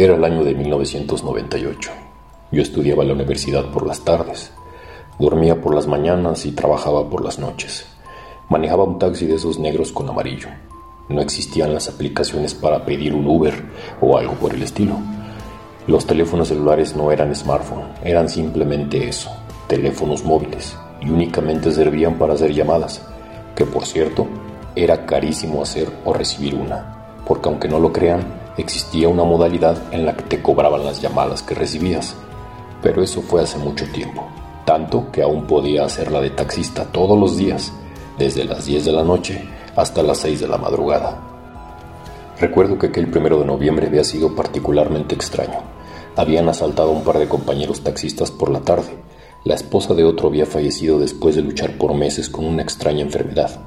Era el año de 1998. Yo estudiaba en la universidad por las tardes, dormía por las mañanas y trabajaba por las noches. Manejaba un taxi de esos negros con amarillo. No existían las aplicaciones para pedir un Uber o algo por el estilo. Los teléfonos celulares no eran smartphone, eran simplemente eso, teléfonos móviles, y únicamente servían para hacer llamadas, que por cierto, era carísimo hacer o recibir una, porque aunque no lo crean, existía una modalidad en la que te cobraban las llamadas que recibías. Pero eso fue hace mucho tiempo, tanto que aún podía hacerla de taxista todos los días, desde las 10 de la noche hasta las 6 de la madrugada. Recuerdo que aquel primero de noviembre había sido particularmente extraño. Habían asaltado a un par de compañeros taxistas por la tarde. La esposa de otro había fallecido después de luchar por meses con una extraña enfermedad.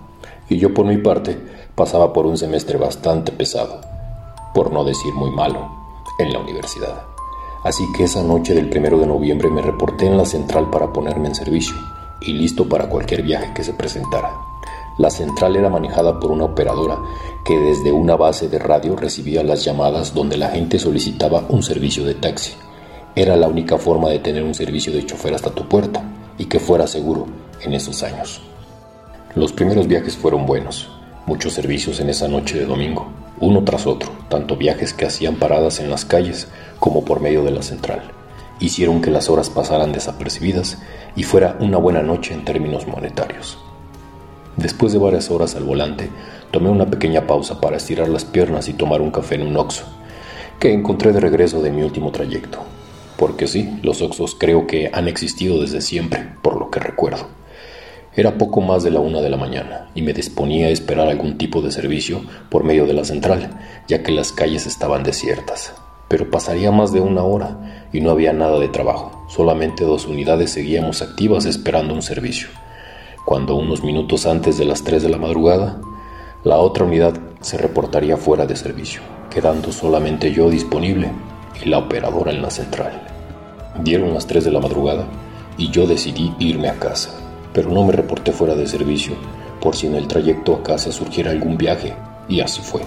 Y yo por mi parte pasaba por un semestre bastante pesado, por no decir muy malo, en la universidad. Así que esa noche del primero de noviembre me reporté en la central para ponerme en servicio y listo para cualquier viaje que se presentara. La central era manejada por una operadora que desde una base de radio recibía las llamadas donde la gente solicitaba un servicio de taxi. Era la única forma de tener un servicio de chofer hasta tu puerta y que fuera seguro en esos años. Los primeros viajes fueron buenos, muchos servicios en esa noche de domingo, uno tras otro, tanto viajes que hacían paradas en las calles como por medio de la central. Hicieron que las horas pasaran desapercibidas y fuera una buena noche en términos monetarios. Después de varias horas al volante, tomé una pequeña pausa para estirar las piernas y tomar un café en un Oxxo, que encontré de regreso de mi último trayecto. Porque sí, los Oxxos creo que han existido desde siempre, por lo que recuerdo. Era poco más de la una de la mañana y me disponía a esperar algún tipo de servicio por medio de la central, ya que las calles estaban desiertas. Pero pasaría más de una hora y no había nada de trabajo, solamente dos unidades seguíamos activas esperando un servicio cuando unos minutos antes de las 3 de la madrugada, la otra unidad se reportaría fuera de servicio, quedando solamente yo disponible y la operadora en la central. Dieron las 3 de la madrugada y yo decidí irme a casa, pero no me reporté fuera de servicio por si en el trayecto a casa surgiera algún viaje, y así fue.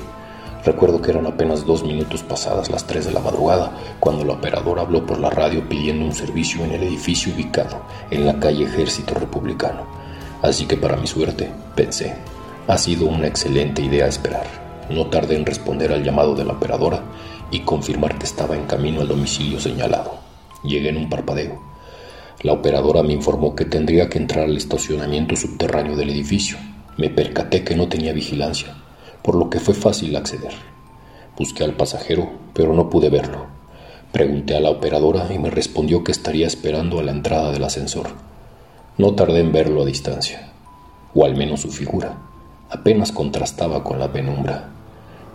Recuerdo que eran apenas dos minutos pasadas las 3 de la madrugada cuando la operadora habló por la radio pidiendo un servicio en el edificio ubicado en la calle Ejército Republicano Así que para mi suerte, pensé, ha sido una excelente idea esperar. No tardé en responder al llamado de la operadora y confirmar que estaba en camino al domicilio señalado. Llegué en un parpadeo. La operadora me informó que tendría que entrar al estacionamiento subterráneo del edificio. Me percaté que no tenía vigilancia, por lo que fue fácil acceder. Busqué al pasajero, pero no pude verlo. Pregunté a la operadora y me respondió que estaría esperando a la entrada del ascensor. No tardé en verlo a distancia, o al menos su figura. Apenas contrastaba con la penumbra.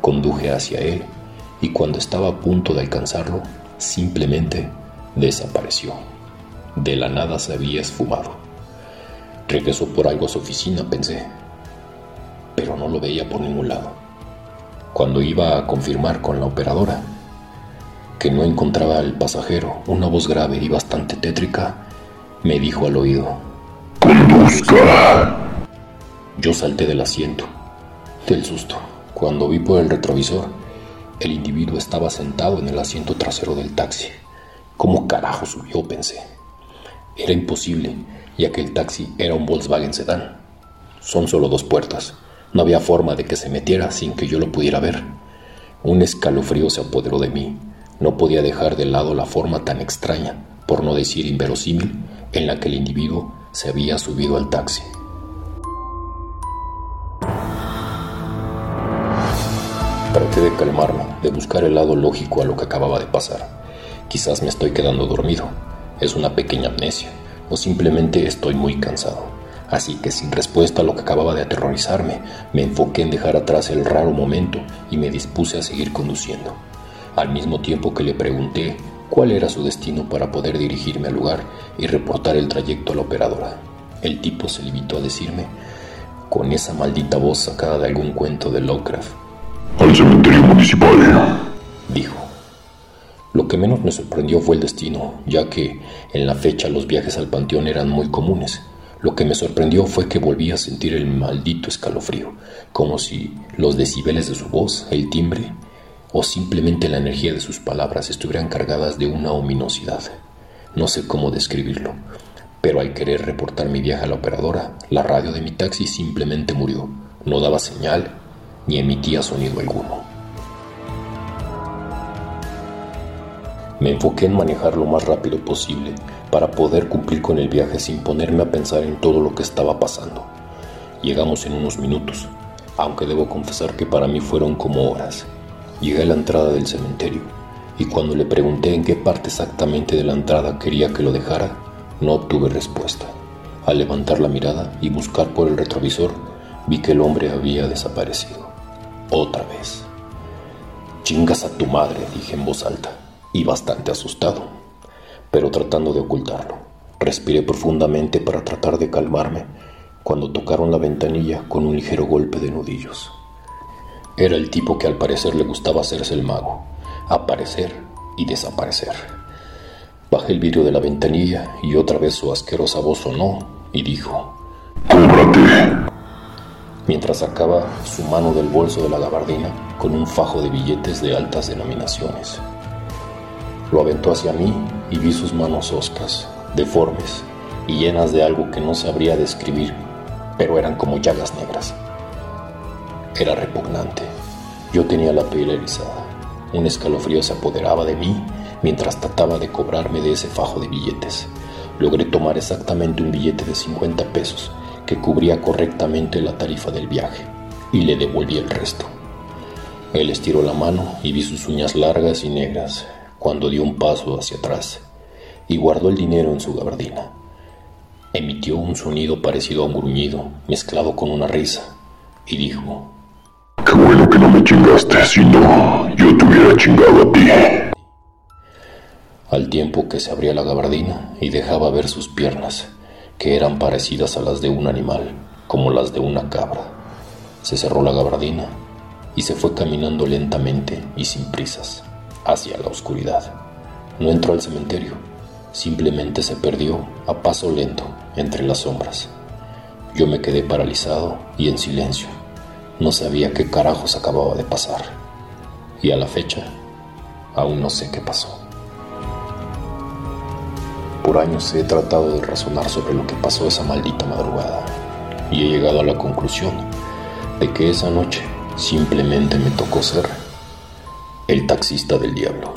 Conduje hacia él y cuando estaba a punto de alcanzarlo, simplemente desapareció. De la nada se había esfumado. Regresó por algo a su oficina, pensé, pero no lo veía por ningún lado. Cuando iba a confirmar con la operadora que no encontraba al pasajero, una voz grave y bastante tétrica me dijo al oído, ¡Conduzca! Yo salté del asiento, del susto, cuando vi por el retrovisor. El individuo estaba sentado en el asiento trasero del taxi. ¿Cómo carajo subió? pensé. Era imposible, ya que el taxi era un Volkswagen Sedán. Son solo dos puertas. No había forma de que se metiera sin que yo lo pudiera ver. Un escalofrío se apoderó de mí. No podía dejar de lado la forma tan extraña, por no decir inverosímil, en la que el individuo se había subido al taxi. Traté de calmarme, de buscar el lado lógico a lo que acababa de pasar. Quizás me estoy quedando dormido, es una pequeña amnesia, o simplemente estoy muy cansado. Así que sin respuesta a lo que acababa de aterrorizarme, me enfoqué en dejar atrás el raro momento y me dispuse a seguir conduciendo. Al mismo tiempo que le pregunté cuál era su destino para poder dirigirme al lugar y reportar el trayecto a la operadora. El tipo se limitó a decirme, con esa maldita voz sacada de algún cuento de Lovecraft. Al cementerio municipal. Dijo. Lo que menos me sorprendió fue el destino, ya que en la fecha los viajes al panteón eran muy comunes. Lo que me sorprendió fue que volví a sentir el maldito escalofrío, como si los decibeles de su voz, el timbre, o simplemente la energía de sus palabras estuvieran cargadas de una ominosidad. No sé cómo describirlo, pero al querer reportar mi viaje a la operadora, la radio de mi taxi simplemente murió. No daba señal ni emitía sonido alguno. Me enfoqué en manejar lo más rápido posible para poder cumplir con el viaje sin ponerme a pensar en todo lo que estaba pasando. Llegamos en unos minutos, aunque debo confesar que para mí fueron como horas. Llegué a la entrada del cementerio y cuando le pregunté en qué parte exactamente de la entrada quería que lo dejara, no obtuve respuesta. Al levantar la mirada y buscar por el retrovisor, vi que el hombre había desaparecido. Otra vez. Chingas a tu madre, dije en voz alta, y bastante asustado, pero tratando de ocultarlo. Respiré profundamente para tratar de calmarme cuando tocaron la ventanilla con un ligero golpe de nudillos. Era el tipo que al parecer le gustaba hacerse el mago, aparecer y desaparecer. Bajé el vidrio de la ventanilla y otra vez su asquerosa voz sonó y dijo: ¡Cóbrate! Mientras sacaba su mano del bolso de la gabardina con un fajo de billetes de altas denominaciones. Lo aventó hacia mí y vi sus manos hoscas, deformes y llenas de algo que no sabría describir, pero eran como llagas negras. Era repugnante. Yo tenía la piel erizada. Un escalofrío se apoderaba de mí mientras trataba de cobrarme de ese fajo de billetes. Logré tomar exactamente un billete de 50 pesos que cubría correctamente la tarifa del viaje y le devolví el resto. Él estiró la mano y vi sus uñas largas y negras cuando dio un paso hacia atrás y guardó el dinero en su gabardina. Emitió un sonido parecido a un gruñido mezclado con una risa y dijo, Qué bueno que no me chingaste, si no, yo te hubiera chingado a ti. Al tiempo que se abría la gabardina y dejaba ver sus piernas, que eran parecidas a las de un animal, como las de una cabra. Se cerró la gabardina y se fue caminando lentamente y sin prisas hacia la oscuridad. No entró al cementerio, simplemente se perdió a paso lento entre las sombras. Yo me quedé paralizado y en silencio no sabía qué carajos acababa de pasar. Y a la fecha, aún no sé qué pasó. Por años he tratado de razonar sobre lo que pasó esa maldita madrugada y he llegado a la conclusión de que esa noche simplemente me tocó ser el taxista del diablo.